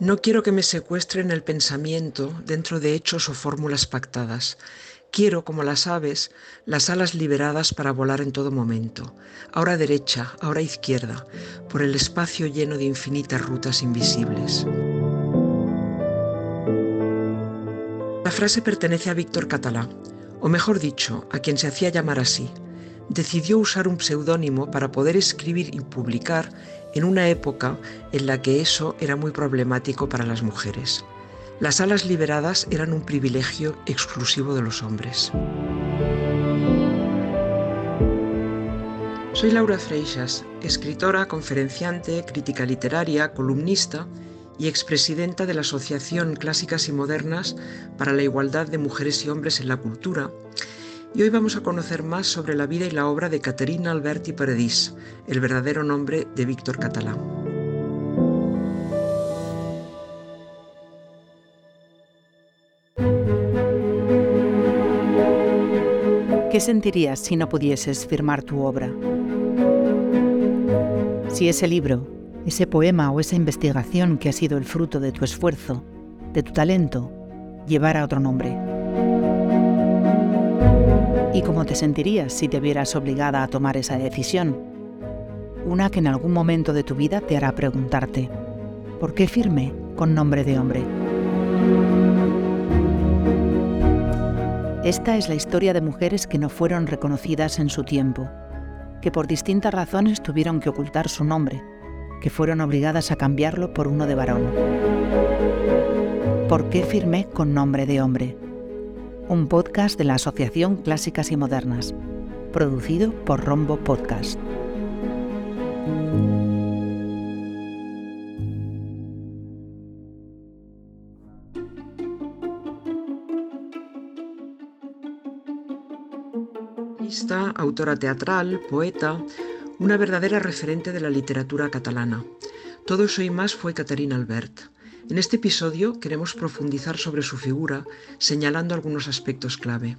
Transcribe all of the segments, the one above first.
No quiero que me secuestren el pensamiento dentro de hechos o fórmulas pactadas. Quiero, como las aves, las alas liberadas para volar en todo momento, ahora derecha, ahora izquierda, por el espacio lleno de infinitas rutas invisibles. La frase pertenece a Víctor Catalá, o mejor dicho, a quien se hacía llamar así. Decidió usar un seudónimo para poder escribir y publicar en una época en la que eso era muy problemático para las mujeres. Las alas liberadas eran un privilegio exclusivo de los hombres. Soy Laura Freixas, escritora, conferenciante, crítica literaria, columnista y expresidenta de la Asociación Clásicas y Modernas para la Igualdad de Mujeres y Hombres en la Cultura y hoy vamos a conocer más sobre la vida y la obra de Caterina Alberti Paradis, el verdadero nombre de Víctor Catalá. ¿Qué sentirías si no pudieses firmar tu obra? Si ese libro, ese poema o esa investigación que ha sido el fruto de tu esfuerzo, de tu talento, llevara otro nombre. ¿Y cómo te sentirías si te vieras obligada a tomar esa decisión? Una que en algún momento de tu vida te hará preguntarte, ¿por qué firme con nombre de hombre? Esta es la historia de mujeres que no fueron reconocidas en su tiempo, que por distintas razones tuvieron que ocultar su nombre, que fueron obligadas a cambiarlo por uno de varón. ¿Por qué firmé con nombre de hombre? Un podcast de la Asociación Clásicas y Modernas, producido por Rombo Podcast. autora teatral, poeta, una verdadera referente de la literatura catalana. Todo eso y más fue Caterina Albert. En este episodio queremos profundizar sobre su figura, señalando algunos aspectos clave.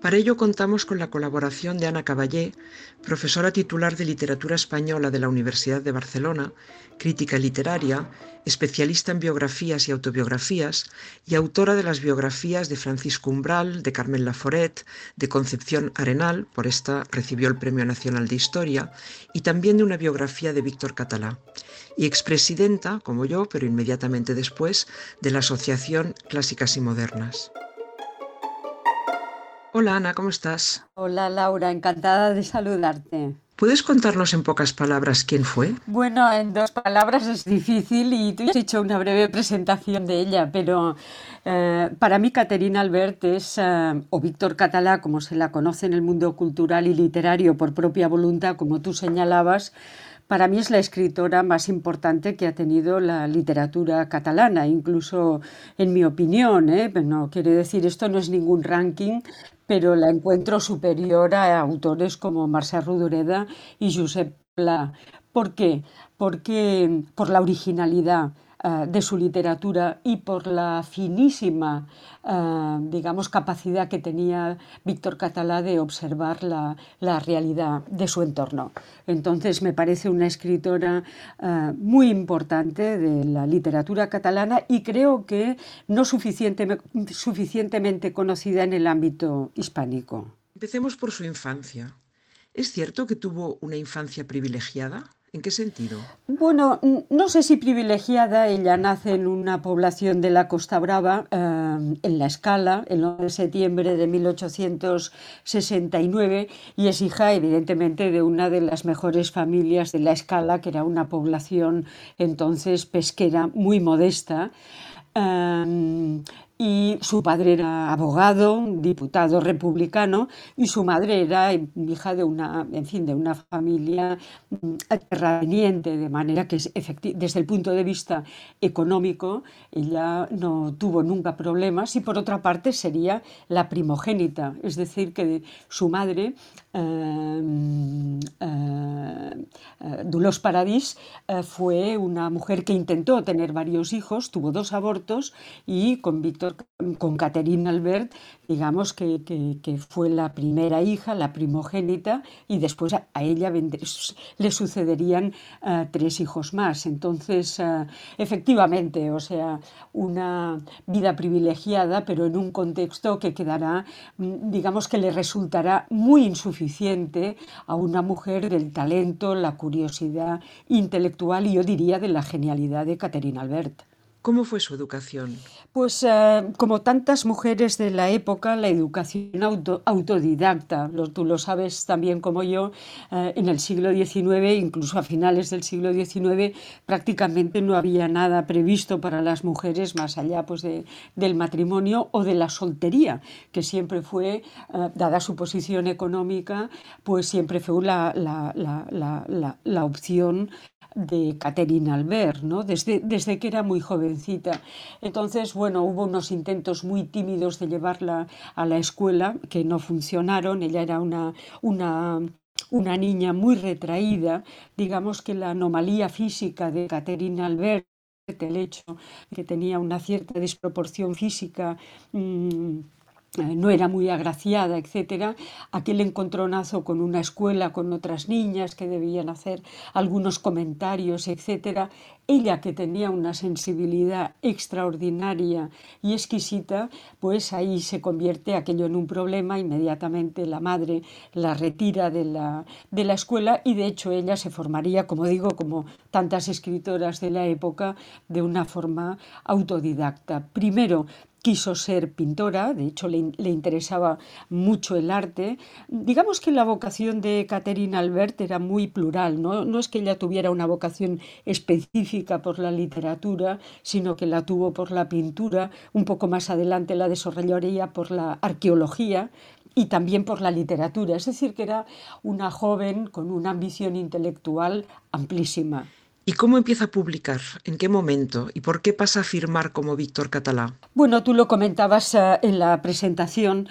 Para ello contamos con la colaboración de Ana Caballé, profesora titular de Literatura Española de la Universidad de Barcelona, crítica literaria, especialista en biografías y autobiografías y autora de las biografías de Francisco Umbral, de Carmen Laforet, de Concepción Arenal, por esta recibió el Premio Nacional de Historia, y también de una biografía de Víctor Catalá, y expresidenta, como yo, pero inmediatamente después, de la Asociación Clásicas y Modernas. Hola Ana, ¿cómo estás? Hola Laura, encantada de saludarte. ¿Puedes contarnos en pocas palabras quién fue? Bueno, en dos palabras es difícil y tú has hecho una breve presentación de ella, pero eh, para mí Caterina Albert es, eh, o Víctor Catalá, como se la conoce en el mundo cultural y literario por propia voluntad, como tú señalabas, para mí es la escritora más importante que ha tenido la literatura catalana, incluso en mi opinión. ¿eh? No quiere decir esto no es ningún ranking, pero la encuentro superior a autores como Marcel Rodoreda y Josep Pla. ¿Por qué? Porque por la originalidad, eh, de su literatura y por la finísima, eh, digamos, capacidad que tenía Víctor Catalá de observar la, realidad de su entorno. Entonces me parece una escritora eh, muy importante de la literatura catalana y creo que no suficientemente conocida en el ámbito hispánico. Empecemos por su infancia. ¿Es cierto que tuvo una infancia privilegiada? ¿En qué sentido? Bueno, no sé si privilegiada. Ella nace en una población de la Costa Brava, eh, en La Escala, el 9 de septiembre de 1869, y es hija, evidentemente, de una de las mejores familias de La Escala, que era una población entonces pesquera muy modesta. Eh, y su padre era abogado, diputado republicano y su madre era hija de una, en fin, de una familia mm, terrateniente, de manera que desde el punto de vista económico ella no tuvo nunca problemas y por otra parte sería la primogénita, es decir, que su madre eh, eh, Dulos Paradis eh, fue una mujer que intentó tener varios hijos, tuvo dos abortos y con Víctor con Caterina Albert, digamos que, fue la primera hija, la primogénita, y después a, ella le sucederían eh, tres hijos más. Entonces, eh, efectivamente, o sea, una vida privilegiada, pero en un contexto que quedará, mm, digamos que le resultará muy insuficiente a una mujer del talento, la curiosidad intelectual y yo diría de la genialidad de Caterina Albert. ¿Cómo fue su educación? Pues eh, como tantas mujeres de la época, la educación autodidacta, tú lo sabes también como yo, eh, en el siglo XIX, incluso a finales del siglo XIX, prácticamente no había nada previsto para las mujeres más allá pues, del matrimonio o de la soltería, que siempre fue, eh, dada su posición económica, pues siempre fue la, la opción de Caterina Albert, ¿no? desde, desde que era muy jovencita. Entonces, bueno, hubo unos intentos muy tímidos de llevarla a la escuela que no funcionaron. Ella era una, una, una niña muy retraída. Digamos que la anomalía física de Caterina Albert el hecho que tenía una cierta desproporción física mm, no era muy agraciada, etcétera, aquel encontronazo con una escuela, con otras niñas que debían hacer algunos comentarios, etcétera, ella que tenía una sensibilidad extraordinaria y exquisita, pues ahí se convierte aquello en un problema, inmediatamente la madre la retira de la, de la escuela y de hecho ella se formaría, como digo, como tantas escritoras de la época, de una forma autodidacta. Primero, quiso ser pintora, de hecho le, interesaba mucho el arte. Digamos que la vocación de Caterina Albert era muy plural, ¿no? no es que ella tuviera una vocación específica por la literatura, sino que la tuvo por la pintura, un poco más adelante la desarrollaría por la arqueología, y también por la literatura, es decir, que era una joven con una ambición intelectual amplísima. ¿Y cómo empieza a publicar? ¿En qué momento? ¿Y por qué pasa a firmar como Víctor Catalá? Bueno, tú lo comentabas eh, en la presentación.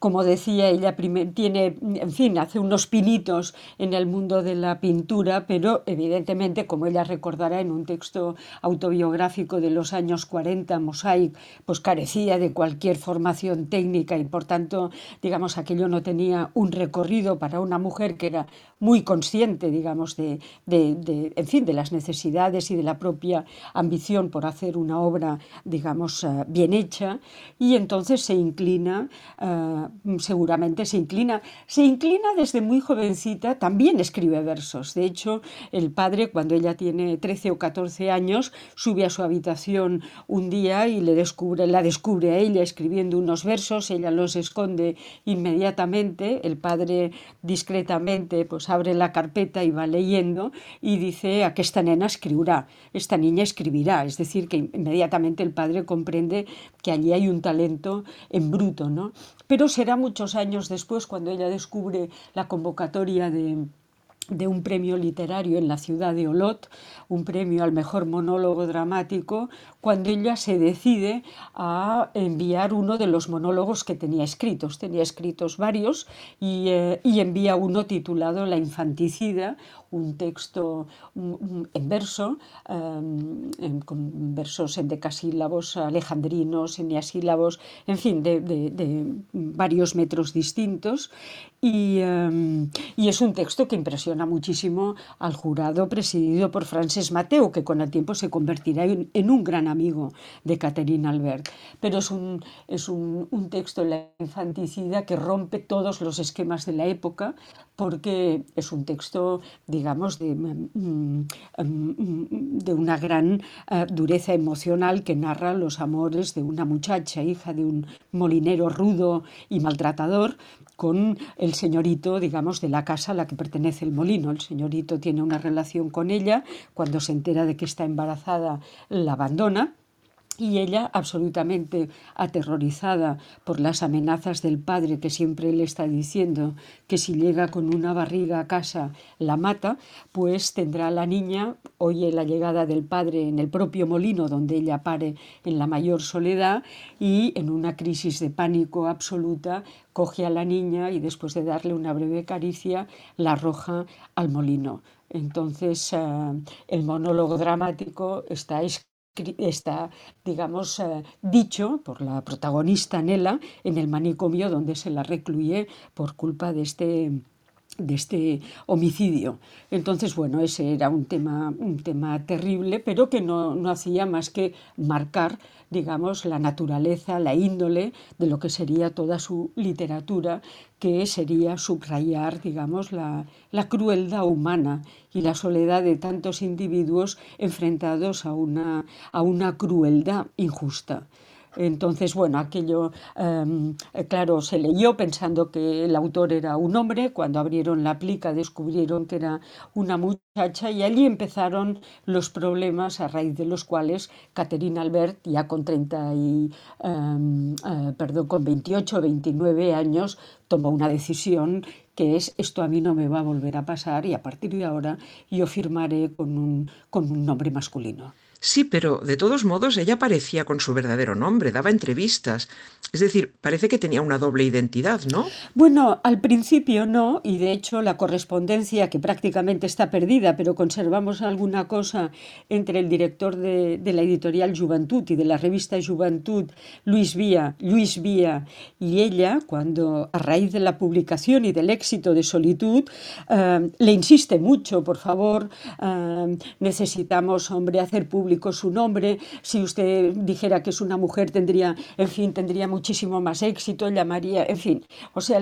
como decía, ella tiene, en fin, hace unos pinitos en el mundo de la pintura, pero evidentemente, como ella recordará en un texto autobiográfico de los años 40, Mosaic, pues carecía de cualquier formación técnica y por tanto, digamos, aquello no tenía un recorrido para una mujer que era muy consciente, digamos, de en fin, de las necesidades y de la propia ambición por hacer una obra, digamos, eh, bien hecha, y entonces se inclina, eh, seguramente se inclina, se inclina desde muy jovencita, también escribe versos. De hecho, el padre, cuando ella tiene 13 o 14 años, sube a su habitación un día y le descubre, la descubre a ella escribiendo unos versos, ella los esconde inmediatamente, el padre discretamente pues abre la carpeta y va leyendo y dice a que esta nena escribirá, esta niña escribirá, es decir, que inmediatamente el padre comprende que allí hay un talento en bruto, ¿no? Pero será muchos años después cuando ella descubre la convocatoria de un premio literario en la ciudad de Olot, un premio al mejor monólogo dramático, cuando ella se decide a enviar uno de los monólogos que tenía escritos. Tenía escritos varios y, eh, y envía uno titulado La infanticida, un texto en verso, em, con versos en decasílabos alejandrinos, eniasílabos, en fin, de, varios metros distintos. Em, y, es un texto que impresiona muchísimo al jurado presidido por Frances Mateo, que con el tiempo se convertirá en, un gran amigo de Caterina Albert. Pero es un, es un texto en la infanticida que rompe todos los esquemas de la época, porque es un texto, digamos, de, mm, mm, de una gran eh, dureza emocional que narra los amores de una muchacha, hija de un molinero rudo y maltratador, con el señorito, digamos, de la casa a la que pertenece el molino. El señorito tiene una relación con ella, cuando se entera de que está embarazada la abandona y ella, absolutamente aterrorizada por las amenazas del padre que siempre le está diciendo que si llega con una barriga a casa la mata, pues tendrá a la niña, oye la llegada del padre en el propio molino donde ella pare en la mayor soledad y en una crisis de pánico absoluta coge a la niña y después de darle una breve caricia la arroja al molino. Entonces eh, el monólogo dramático está escrito está, digamos, eh, dicho por la protagonista Nela en el manicomio donde se la recluye por culpa de este de este homicidio. Entonces, bueno, ese era un tema, un tema terrible, pero que no, no, hacía más que marcar, digamos, la naturaleza, la índole de lo que sería toda su literatura, que sería subrayar, digamos, la, la crueldad humana y la soledad de tantos individuos enfrentados a una, a una crueldad injusta. Entonces, bueno, aquello, em, eh, claro, se leyó pensando que el autor era un hombre, cuando abrieron la plica descubrieron que era una muchacha y allí empezaron los problemas a raíz de los cuales Caterina Albert, ya con 30 y, em, eh, perdón, con 28 29 años, tomó una decisión que es esto a mí no me va a volver a pasar y a partir de ahora yo firmaré con un, con un nombre masculino. Sí, pero de todos modos ella parecía con su verdadero nombre, daba entrevistas. Es decir, parece que tenía una doble identidad, ¿no? Bueno, al principio no, y de hecho la correspondencia, que prácticamente está perdida, pero conservamos alguna cosa entre el director de, la editorial Juventud y de la revista Juventud, Luis Vía, Luis Vía, y ella, cuando a raíz de la publicación y del éxito de Solitud, eh, le insiste mucho, por favor, eh, necesitamos, hombre, hacer público su nombre, si usted dijera que es una mujer tendría, en fin, tendría muchísimo más éxito, llamaría, en fin, o sea,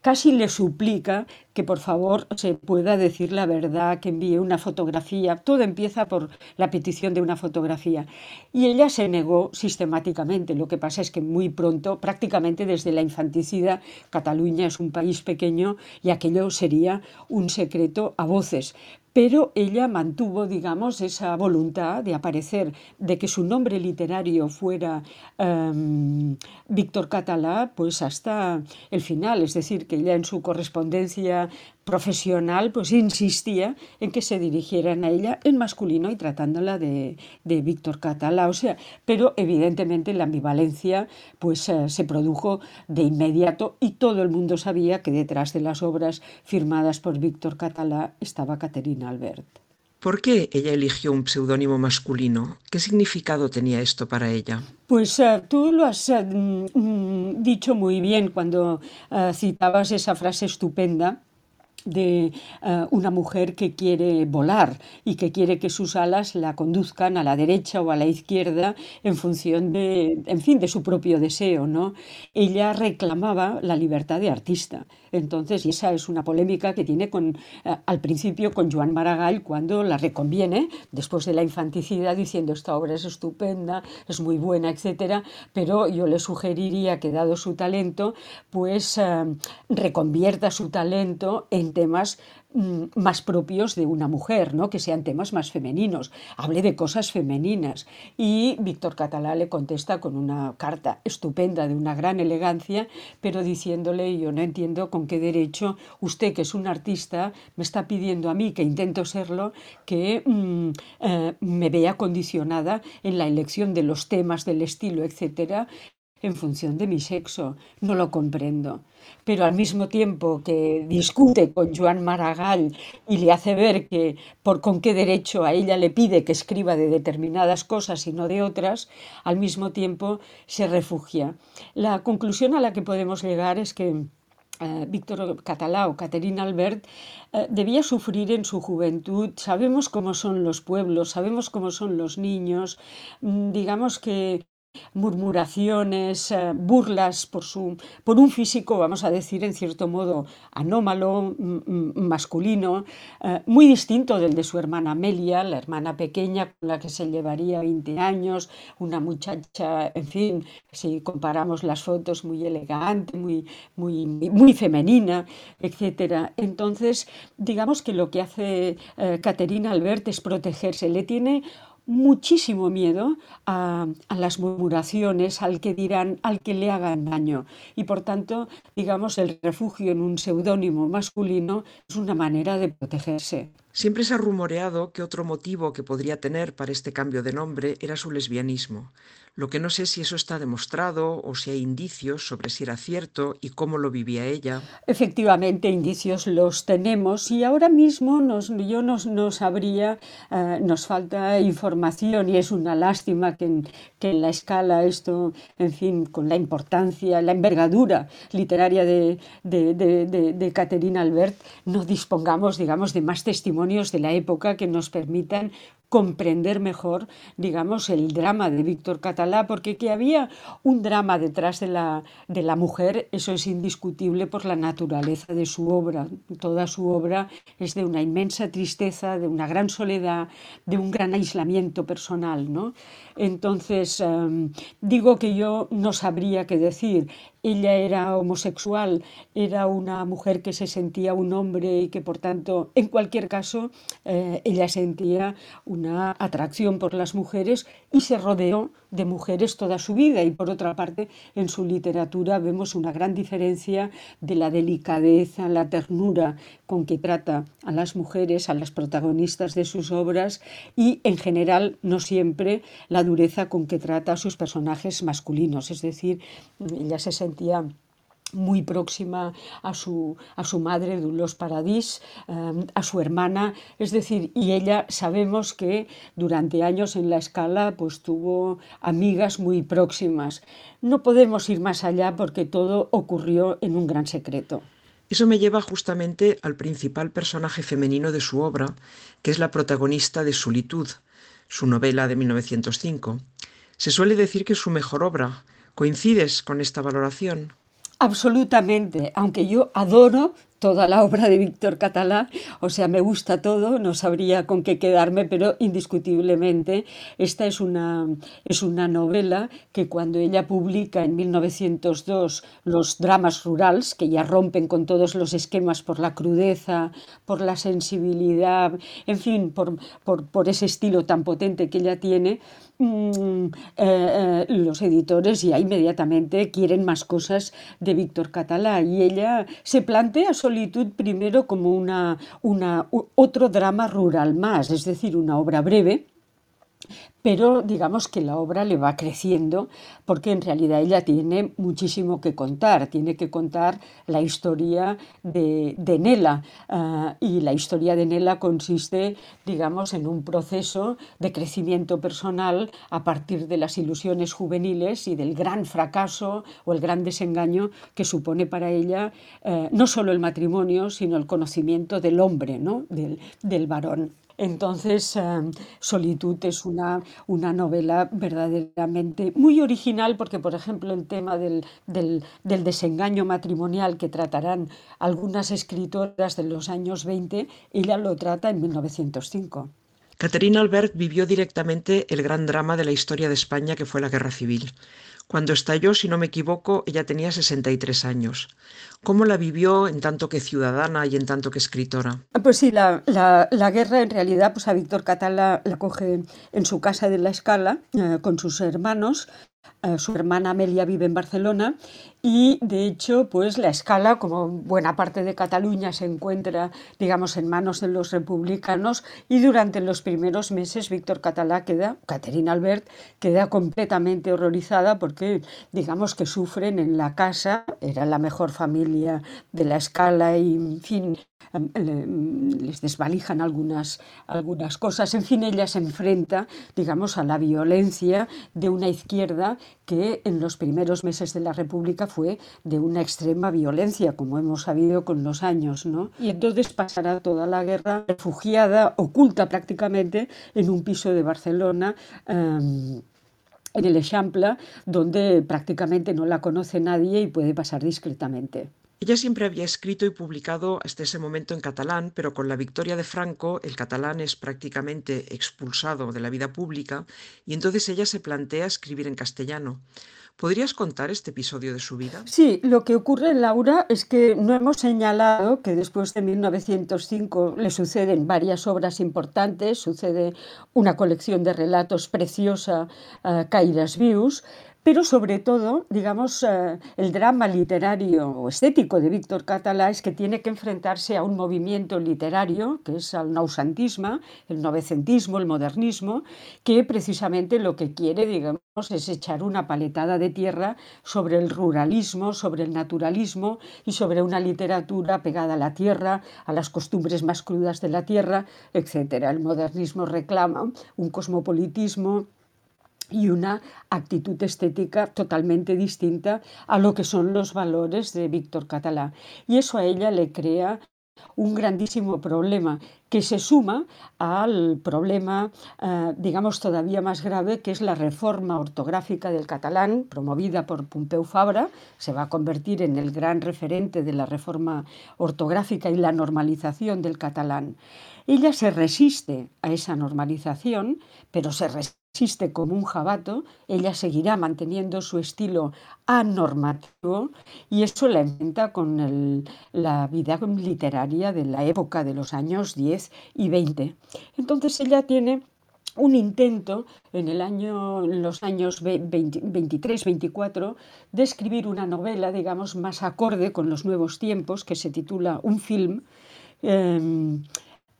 casi le suplica que por favor se pueda decir la verdad, que envíe una fotografía, todo empieza por la petición de una fotografía. Y ella se negó sistemáticamente, lo que pasa es que muy pronto, prácticamente desde la infanticida, Cataluña es un país pequeño y aquello sería un secreto a voces pero ella mantuvo, digamos, esa voluntad de aparecer, de que su nombre literario fuera em, Víctor Catalá, pues hasta el final, es decir, que ella en su correspondencia profesional pues insistía en que se dirigieran a ella en masculino y tratándola de, de Víctor Catalá, o sea, pero evidentemente la ambivalencia pues eh, se produjo de inmediato y todo el mundo sabía que detrás de las obras firmadas por Víctor Catalá estaba Caterina Albert. ¿Por qué ella eligió un seudónimo masculino? ¿Qué significado tenía esto para ella? Pues uh, tú lo has uh, dicho muy bien cuando uh, citabas esa frase estupenda de uh, una mujer que quiere volar y que quiere que sus alas la conduzcan a la derecha o a la izquierda en función de, en fin, de su propio deseo, ¿no? Ella reclamaba la libertad de artista. Entonces, y esa es una polémica que tiene con, uh, al principio con Joan Maragall cuando la reconviene, después de la infanticidad, diciendo esta obra es estupenda, es muy buena, etcétera, pero yo le sugeriría que dado su talento, pues uh, reconvierta su talento en temas mm, más propios de una mujer, ¿no? que sean temas más femeninos. Hable de cosas femeninas. Y Víctor Catalá le contesta con una carta estupenda, de una gran elegancia, pero diciéndole, yo no entiendo con qué derecho usted, que es un artista, me está pidiendo a mí, que intento serlo, que mm, eh, me vea condicionada en la elección de los temas, del estilo, etcétera, en función de mi sexo. No lo comprendo pero al mismo tiempo que discute con Joan Maragall y le hace ver que por con qué derecho a ella le pide que escriba de determinadas cosas y no de otras, al mismo tiempo se refugia. La conclusión a la que podemos llegar es que eh, Víctor Catalá o Caterina Albert eh, debía sufrir en su juventud. Sabemos cómo son los pueblos, sabemos cómo son los niños. Mm, digamos que murmuraciones, eh, burlas por, su, por un físico, vamos a decir, en cierto modo anómalo, masculino, eh, muy distinto del de su hermana Amelia, la hermana pequeña con la que se llevaría 20 años, una muchacha, en fin, si comparamos las fotos, muy elegante, muy, muy, muy femenina, etc. Entonces, digamos que lo que hace eh, Caterina Albert es protegerse, le tiene muchísimo miedo a, las murmuraciones, al que dirán, al que le hagan daño. Y por tanto, digamos, el refugio en un seudónimo masculino es una manera de protegerse. Siempre se ha rumoreado que otro motivo que podría tener para este cambio de nombre era su lesbianismo. Lo que no sé si eso está demostrado o si hay indicios sobre si era cierto y cómo lo vivía ella. Efectivamente, indicios los tenemos y ahora mismo nos, yo no, sabría, eh, nos falta información y es una lástima que en, que en la escala esto, en fin, con la importancia, la envergadura literaria de, de, de, de Caterina Albert, no dispongamos, digamos, de más testimonios de la época que nos permitan comprender mejor, digamos, el drama de Víctor Catalá, porque que había un drama detrás de la, de la mujer, eso es indiscutible por la naturaleza de su obra. Toda su obra es de una inmensa tristeza, de una gran soledad, de un gran aislamiento personal. ¿no? Entonces, em, digo que yo no sabría qué decir ella era homosexual, era una mujer que se sentía un hombre y que por tanto, en cualquier caso, eh, ella sentía una atracción por las mujeres y se rodeó de mujeres toda su vida. Y por otra parte, en su literatura vemos una gran diferencia de la delicadeza, la ternura con que trata a las mujeres, a las protagonistas de sus obras y, en general, no siempre la dureza con que trata a sus personajes masculinos. Es decir, ella se sentía muy próxima a su, a su madre, Dulos Paradis, em, a su hermana, es decir, y ella sabemos que durante años en la escala pues tuvo amigas muy próximas. No podemos ir más allá porque todo ocurrió en un gran secreto. Eso me lleva justamente al principal personaje femenino de su obra, que es la protagonista de Solitud, su novela de 1905. Se suele decir que es su mejor obra. ¿Coincides con esta valoración? Absolutamente, aunque yo adoro toda la obra de Víctor Catalá, o sea, me gusta todo, no sabría con qué quedarme, pero indiscutiblemente esta es una, es una novela que cuando ella publica en 1902 los dramas rurales, que ya rompen con todos los esquemas por la crudeza, por la sensibilidad, en fin, por, por, por ese estilo tan potente que ella tiene, mm, eh, eh, los editores ya inmediatamente quieren más cosas de Víctor Catalá y ella se plantea Solitud primero como una, una, otro drama rural más, es decir, una obra breve, pero digamos que la obra le va creciendo porque en realidad ella tiene muchísimo que contar, tiene que contar la historia de, Nela ah, y la historia de Nela consiste, digamos, en un proceso de crecimiento personal a partir de las ilusiones juveniles y del gran fracaso o el gran desengaño que supone para ella eh, no solo el matrimonio, sino el conocimiento del hombre, ¿no? del, del varón. Entonces, em, Solitud es una, una, novela verdaderamente muy original porque, por ejemplo, el tema del, del, del, desengaño matrimonial que tratarán algunas escritoras de los años 20, ella lo trata en 1905. Caterina Albert vivió directamente el gran drama de la historia de España que fue la Guerra Civil. Cuando estalló, si no me equivoco, ella tenía 63 años. ¿Cómo la vivió en tanto que ciudadana y en tanto que escritora? Ah, pues sí, la, guerra en realidad pues a Víctor Catala la, coge en su casa de la Escala eh, con sus hermanos eh, su hermana Amelia vive en Barcelona y de hecho pues la escala como buena parte de Cataluña se encuentra digamos en manos de los republicanos y durante los primeros meses Víctor Catalá queda Caterina Albert queda completamente horrorizada porque digamos que sufren en la casa era la mejor familia de la escala y en fin les desvalijan algunas, algunas cosas. En fin, ella se enfrenta, digamos, a la violencia de una izquierda que en los primeros meses de la República fue de una extrema violencia, como hemos sabido con los años, ¿no? Y entonces pasará toda la guerra refugiada, oculta prácticamente, en un piso de Barcelona. Em, en el Eixample, donde prácticamente no la conoce nadie y puede pasar discretamente. Ella siempre había escrito y publicado hasta ese momento en catalán, pero con la victoria de Franco el catalán es prácticamente expulsado de la vida pública y entonces ella se plantea escribir en castellano. ¿Podrías contar este episodio de su vida? Sí, lo que ocurre, Laura, es que no hemos señalado que después de 1905 le suceden varias obras importantes, sucede una colección de relatos preciosa, uh, Caires Vius, pero sobre todo, digamos, eh, el drama literario o estético de Víctor Catalá es que tiene que enfrentarse a un movimiento literario, que es el nausantismo, el novecentismo, el modernismo, que precisamente lo que quiere, digamos, es echar una paletada de tierra sobre el ruralismo, sobre el naturalismo y sobre una literatura pegada a la tierra, a las costumbres más crudas de la tierra, etc. El modernismo reclama un cosmopolitismo y una actitud estética totalmente distinta a lo que son los valores de Víctor Catalá. Y eso a ella le crea un grandísimo problema que se suma al problema, eh, digamos, todavía más grave, que es la reforma ortográfica del catalán, promovida por Pompeu Fabra, se va a convertir en el gran referente de la reforma ortográfica y la normalización del catalán. Ella se resiste a esa normalización, pero se resiste existe como un jabato, ella seguirá manteniendo su estilo anormativo y eso la enfrenta con la vida literaria de la época de los años 10 y 20. Entonces ella tiene un intento en, el año, en los años 23-24 de escribir una novela, digamos, más acorde con los nuevos tiempos, que se titula Un film. Em,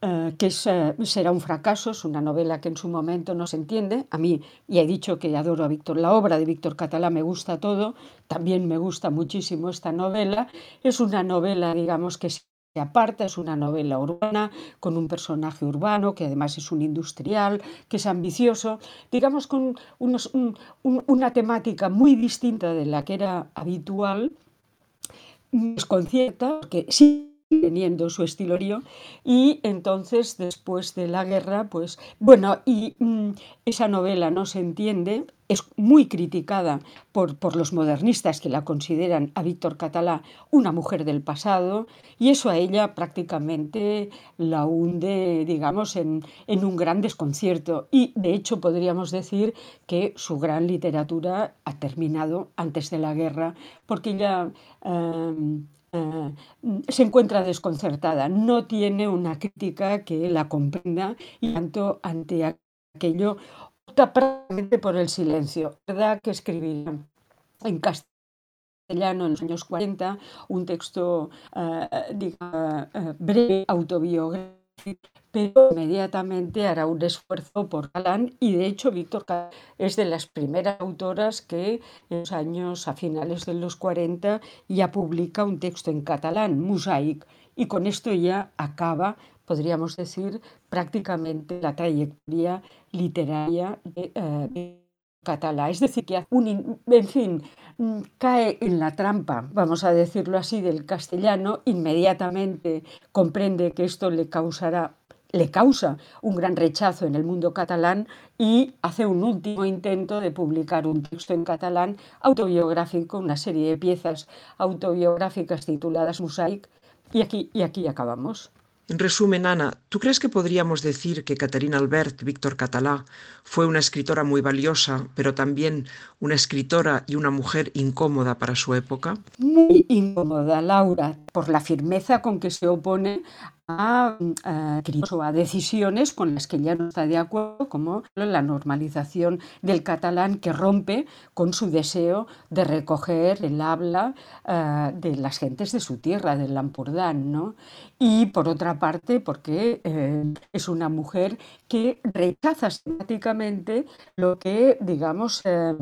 eh, que eh, será un fracaso, es una novela que en su momento no se entiende. A mí, y he dicho que adoro a Víctor, la obra de Víctor Catalá me gusta todo, también me gusta muchísimo esta novela. Es una novela, digamos, que se aparta, es una novela urbana, con un personaje urbano, que además es un industrial, que es ambicioso, digamos, con una temática muy distinta de la que era habitual, desconcierta, porque sí teniendo su estilorio y entonces después de la guerra pues bueno y mm, esa novela no se entiende es muy criticada por, por, los modernistas que la consideran a Víctor Catalá una mujer del pasado y eso a ella prácticamente la hunde digamos en, en un gran desconcierto. Y de hecho podríamos decir que su gran literatura ha terminado antes de la guerra porque ella eh, se encuentra desconcertada, no tiene una crítica que la comprenda y tanto ante aquello opta prácticamente por el silencio. verdad que escribirá en castellano en los años 40 un texto eh, eh, breve, autobiográfico pero inmediatamente hará un esfuerzo por Catalán y de hecho Víctor es de las primeras autoras que en los años a finales de los 40 ya publica un texto en catalán, Mosaic, y con esto ya acaba, podríamos decir, prácticamente la trayectoria literaria de, eh, catalá. Es decir, que un, en fin, cae en la trampa, vamos a decirlo así, del castellano, inmediatamente comprende que esto le causará le causa un gran rechazo en el mundo catalán y hace un último intento de publicar un texto en catalán autobiográfico, una serie de piezas autobiográficas tituladas Mosaic, y aquí, y aquí acabamos. En resumen, Ana, ¿tú crees que podríamos decir que Caterina Albert, Víctor Catalá, fue una escritora muy valiosa, pero también una escritora y una mujer incómoda para su época? Muy incómoda, Laura, por la firmeza con que se opone a, a, decisiones con las que ya no está de acuerdo, como la normalización del catalán que rompe con su deseo de recoger el habla eh, de las gentes de su tierra, del Lampurdán. ¿no? Y por otra parte, porque eh, es una mujer que rechaza sistemáticamente lo que, digamos, eh,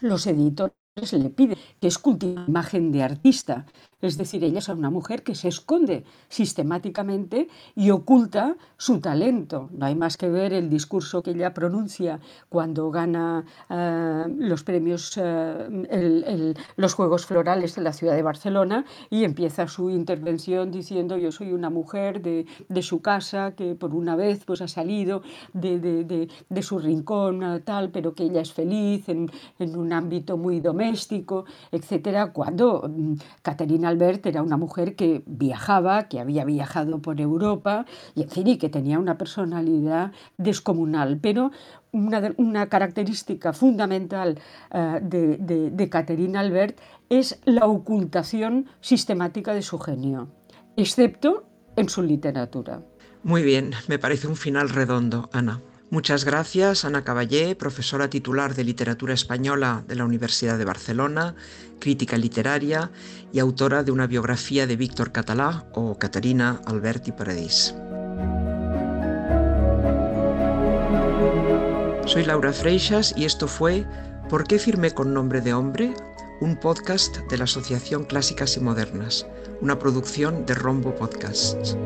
los editores le piden, que es cultivar imagen de artista. Es decir, ella es una mujer que se esconde sistemáticamente y oculta su talento. No hay más que ver el discurso que ella pronuncia cuando gana eh, los premios, eh, los Juegos Florales de la ciudad de Barcelona y empieza su intervención diciendo yo soy una mujer de, su casa que por una vez pues, ha salido de, su rincón tal, pero que ella es feliz en, en un ámbito muy doméstico, etcétera, cuando mm, Caterina Albert era una mujer que viajaba, que había viajado por Europa y, en fin, y que tenía una personalidad descomunal. Pero una, característica fundamental eh, de, de, de Catherine Albert es la ocultación sistemática de su genio, excepto en su literatura. Muy bien, me parece un final redondo, Ana. Muchas gracias, Ana Caballé, profesora titular de Literatura Española de la Universidad de Barcelona, crítica literaria y autora de una biografía de Víctor Catalá o Caterina Alberti Paradís. Soy Laura Freixas y esto fue ¿Por qué firmé con nombre de hombre? Un podcast de la Asociación Clásicas y Modernas, una producción de Rombo Podcasts.